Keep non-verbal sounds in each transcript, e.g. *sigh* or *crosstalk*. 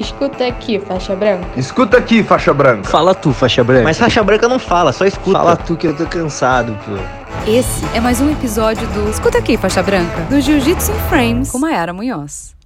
Escuta aqui, faixa branca. Escuta aqui, faixa branca. Fala tu, faixa branca. Mas faixa branca não fala, só escuta. Fala tu que eu tô cansado, pô. Esse é mais um episódio do Escuta aqui, faixa branca, do Jiu-Jitsu in Frames com Mayara Munhoz.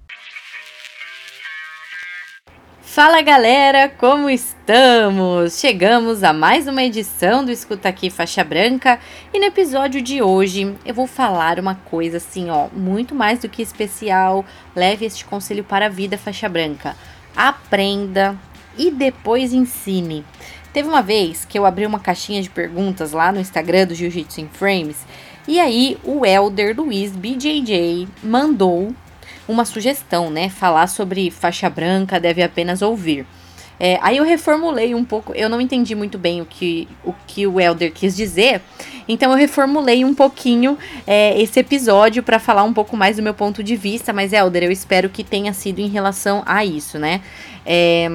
Fala galera, como estamos? Chegamos a mais uma edição do Escuta Aqui Faixa Branca e no episódio de hoje eu vou falar uma coisa assim, ó, muito mais do que especial. Leve este conselho para a vida, faixa branca. Aprenda e depois ensine. Teve uma vez que eu abri uma caixinha de perguntas lá no Instagram do Jiu-Jitsu in Frames e aí o Elder Luiz BJJ mandou uma sugestão, né? Falar sobre faixa branca deve apenas ouvir. É, aí eu reformulei um pouco, eu não entendi muito bem o que o, que o Elder quis dizer, então eu reformulei um pouquinho é, esse episódio para falar um pouco mais do meu ponto de vista, mas Elder, eu espero que tenha sido em relação a isso, né? É,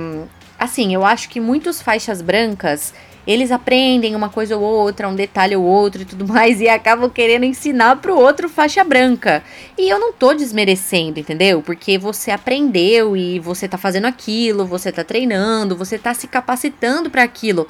assim, eu acho que muitos faixas brancas eles aprendem uma coisa ou outra, um detalhe ou outro e tudo mais, e acabam querendo ensinar pro outro faixa branca. E eu não tô desmerecendo, entendeu? Porque você aprendeu e você tá fazendo aquilo, você tá treinando, você tá se capacitando para aquilo.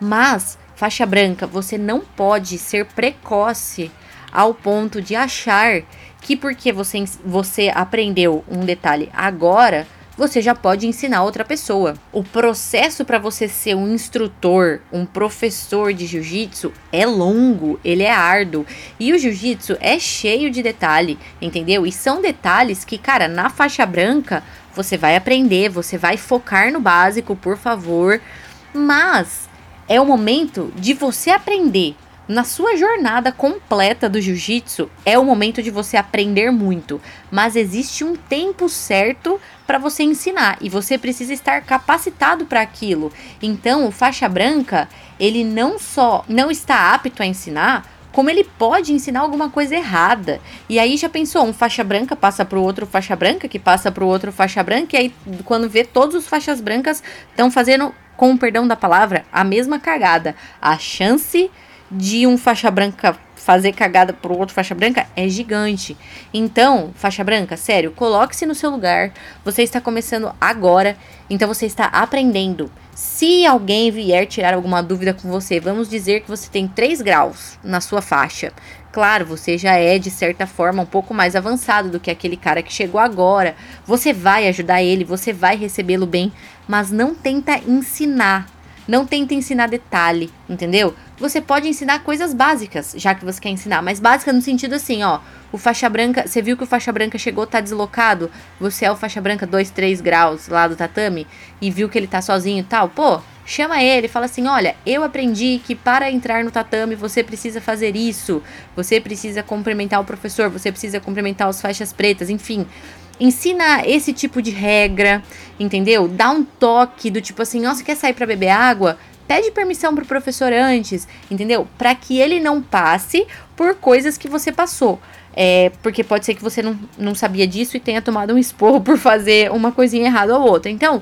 Mas, faixa branca, você não pode ser precoce ao ponto de achar que porque você, você aprendeu um detalhe agora você já pode ensinar outra pessoa. O processo para você ser um instrutor, um professor de jiu-jitsu é longo, ele é árduo. E o jiu-jitsu é cheio de detalhe, entendeu? E são detalhes que, cara, na faixa branca você vai aprender, você vai focar no básico, por favor. Mas é o momento de você aprender na sua jornada completa do jiu-jitsu, é o momento de você aprender muito, mas existe um tempo certo para você ensinar e você precisa estar capacitado para aquilo. Então, o faixa branca, ele não só não está apto a ensinar, como ele pode ensinar alguma coisa errada. E aí já pensou, um faixa branca passa para o outro faixa branca, que passa para o outro faixa branca, e aí quando vê todos os faixas brancas estão fazendo, com o perdão da palavra, a mesma cagada. A chance de um faixa branca fazer cagada pro outro faixa branca é gigante. Então, faixa branca, sério, coloque-se no seu lugar. Você está começando agora, então você está aprendendo. Se alguém vier tirar alguma dúvida com você, vamos dizer que você tem 3 graus na sua faixa. Claro, você já é de certa forma um pouco mais avançado do que aquele cara que chegou agora. Você vai ajudar ele, você vai recebê-lo bem, mas não tenta ensinar não tenta ensinar detalhe, entendeu? Você pode ensinar coisas básicas, já que você quer ensinar, mas básica no sentido assim, ó. O faixa branca, você viu que o faixa branca chegou, tá deslocado? Você é o faixa branca 2, 3 graus lá do tatame e viu que ele tá sozinho e tal? Pô, chama ele, fala assim: "Olha, eu aprendi que para entrar no tatame você precisa fazer isso. Você precisa cumprimentar o professor, você precisa cumprimentar os faixas pretas, enfim. Ensina esse tipo de regra, entendeu? Dá um toque do tipo assim, você quer sair para beber água? Pede permissão pro professor antes, entendeu? Para que ele não passe por coisas que você passou. É, porque pode ser que você não, não sabia disso e tenha tomado um esporro *laughs* por fazer uma coisinha errada ou outra. Então,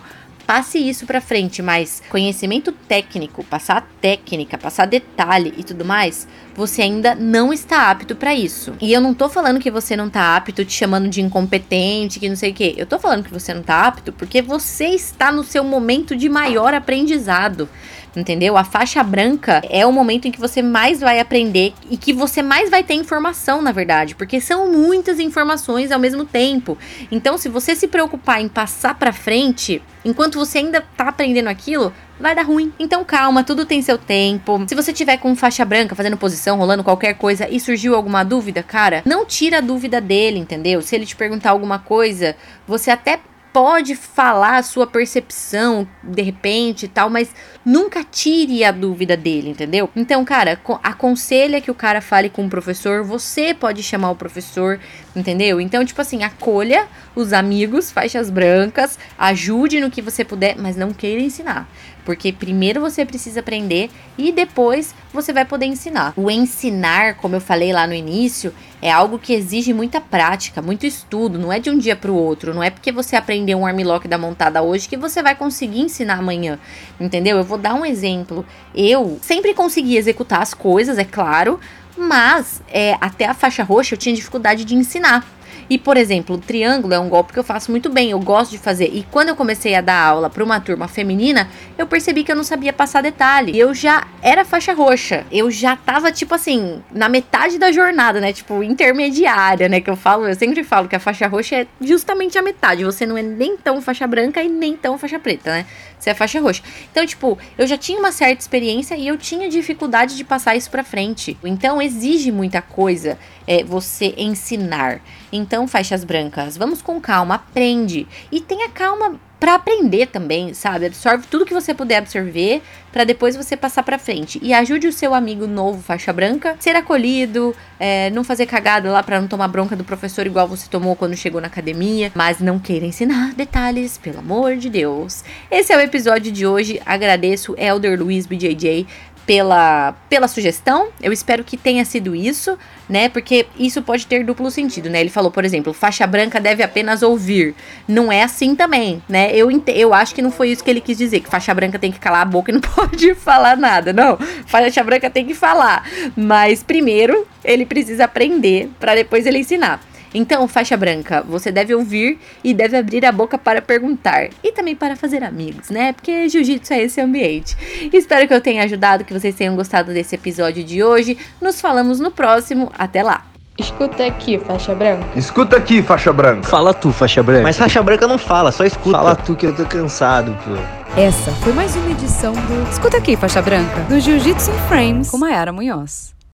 passe isso para frente, mas conhecimento técnico, passar técnica, passar detalhe e tudo mais, você ainda não está apto para isso. E eu não tô falando que você não tá apto te chamando de incompetente, que não sei o quê. Eu tô falando que você não tá apto porque você está no seu momento de maior aprendizado entendeu? A faixa branca é o momento em que você mais vai aprender e que você mais vai ter informação, na verdade, porque são muitas informações ao mesmo tempo. Então, se você se preocupar em passar para frente, enquanto você ainda tá aprendendo aquilo, vai dar ruim. Então calma, tudo tem seu tempo. Se você tiver com faixa branca, fazendo posição, rolando qualquer coisa e surgiu alguma dúvida, cara, não tira a dúvida dele, entendeu? Se ele te perguntar alguma coisa, você até pode falar a sua percepção de repente e tal, mas nunca tire a dúvida dele, entendeu? Então, cara, aconselha que o cara fale com o professor, você pode chamar o professor, entendeu? Então, tipo assim, acolha os amigos, faixas brancas, ajude no que você puder, mas não queira ensinar. Porque primeiro você precisa aprender e depois você vai poder ensinar. O ensinar, como eu falei lá no início, é algo que exige muita prática, muito estudo, não é de um dia para o outro, não é porque você aprendeu um armlock da montada hoje que você vai conseguir ensinar amanhã, entendeu? Eu vou dar um exemplo. Eu sempre consegui executar as coisas, é claro, mas é, até a faixa roxa eu tinha dificuldade de ensinar. E, por exemplo, o triângulo é um golpe que eu faço muito bem, eu gosto de fazer. E quando eu comecei a dar aula para uma turma feminina, eu percebi que eu não sabia passar detalhe. Eu já era faixa roxa. Eu já tava, tipo assim, na metade da jornada, né? Tipo, intermediária, né? Que eu falo, eu sempre falo que a faixa roxa é justamente a metade. Você não é nem tão faixa branca e nem tão faixa preta, né? Você é faixa roxa. Então, tipo, eu já tinha uma certa experiência e eu tinha dificuldade de passar isso pra frente. Então, exige muita coisa é, você ensinar. Então, faixas brancas, vamos com calma, aprende. E tenha calma para aprender também, sabe? Absorve tudo que você puder absorver para depois você passar para frente. E ajude o seu amigo novo faixa branca ser acolhido, é, não fazer cagada lá para não tomar bronca do professor igual você tomou quando chegou na academia, mas não queira ensinar detalhes, pelo amor de Deus. Esse é o episódio de hoje. Agradeço Elder Luiz BJJ pela, pela sugestão. Eu espero que tenha sido isso, né? Porque isso pode ter duplo sentido, né? Ele falou, por exemplo, faixa branca deve apenas ouvir. Não é assim também, né? Eu, eu acho que não foi isso que ele quis dizer, que faixa branca tem que calar a boca e não *laughs* pode falar nada. Não, faixa branca tem que falar. Mas primeiro ele precisa aprender para depois ele ensinar. Então, faixa branca, você deve ouvir e deve abrir a boca para perguntar e também para fazer amigos, né? Porque jiu-jitsu é esse ambiente. Espero que eu tenha ajudado, que vocês tenham gostado desse episódio de hoje. Nos falamos no próximo. Até lá. Escuta aqui, faixa branca. Escuta aqui, faixa branca. Fala tu, faixa branca. Mas faixa branca não fala, só escuta. Fala tu que eu tô cansado, pô. Essa foi mais uma edição do Escuta aqui, faixa branca, do Jiu-Jitsu em Frames com Mayara Munhoz.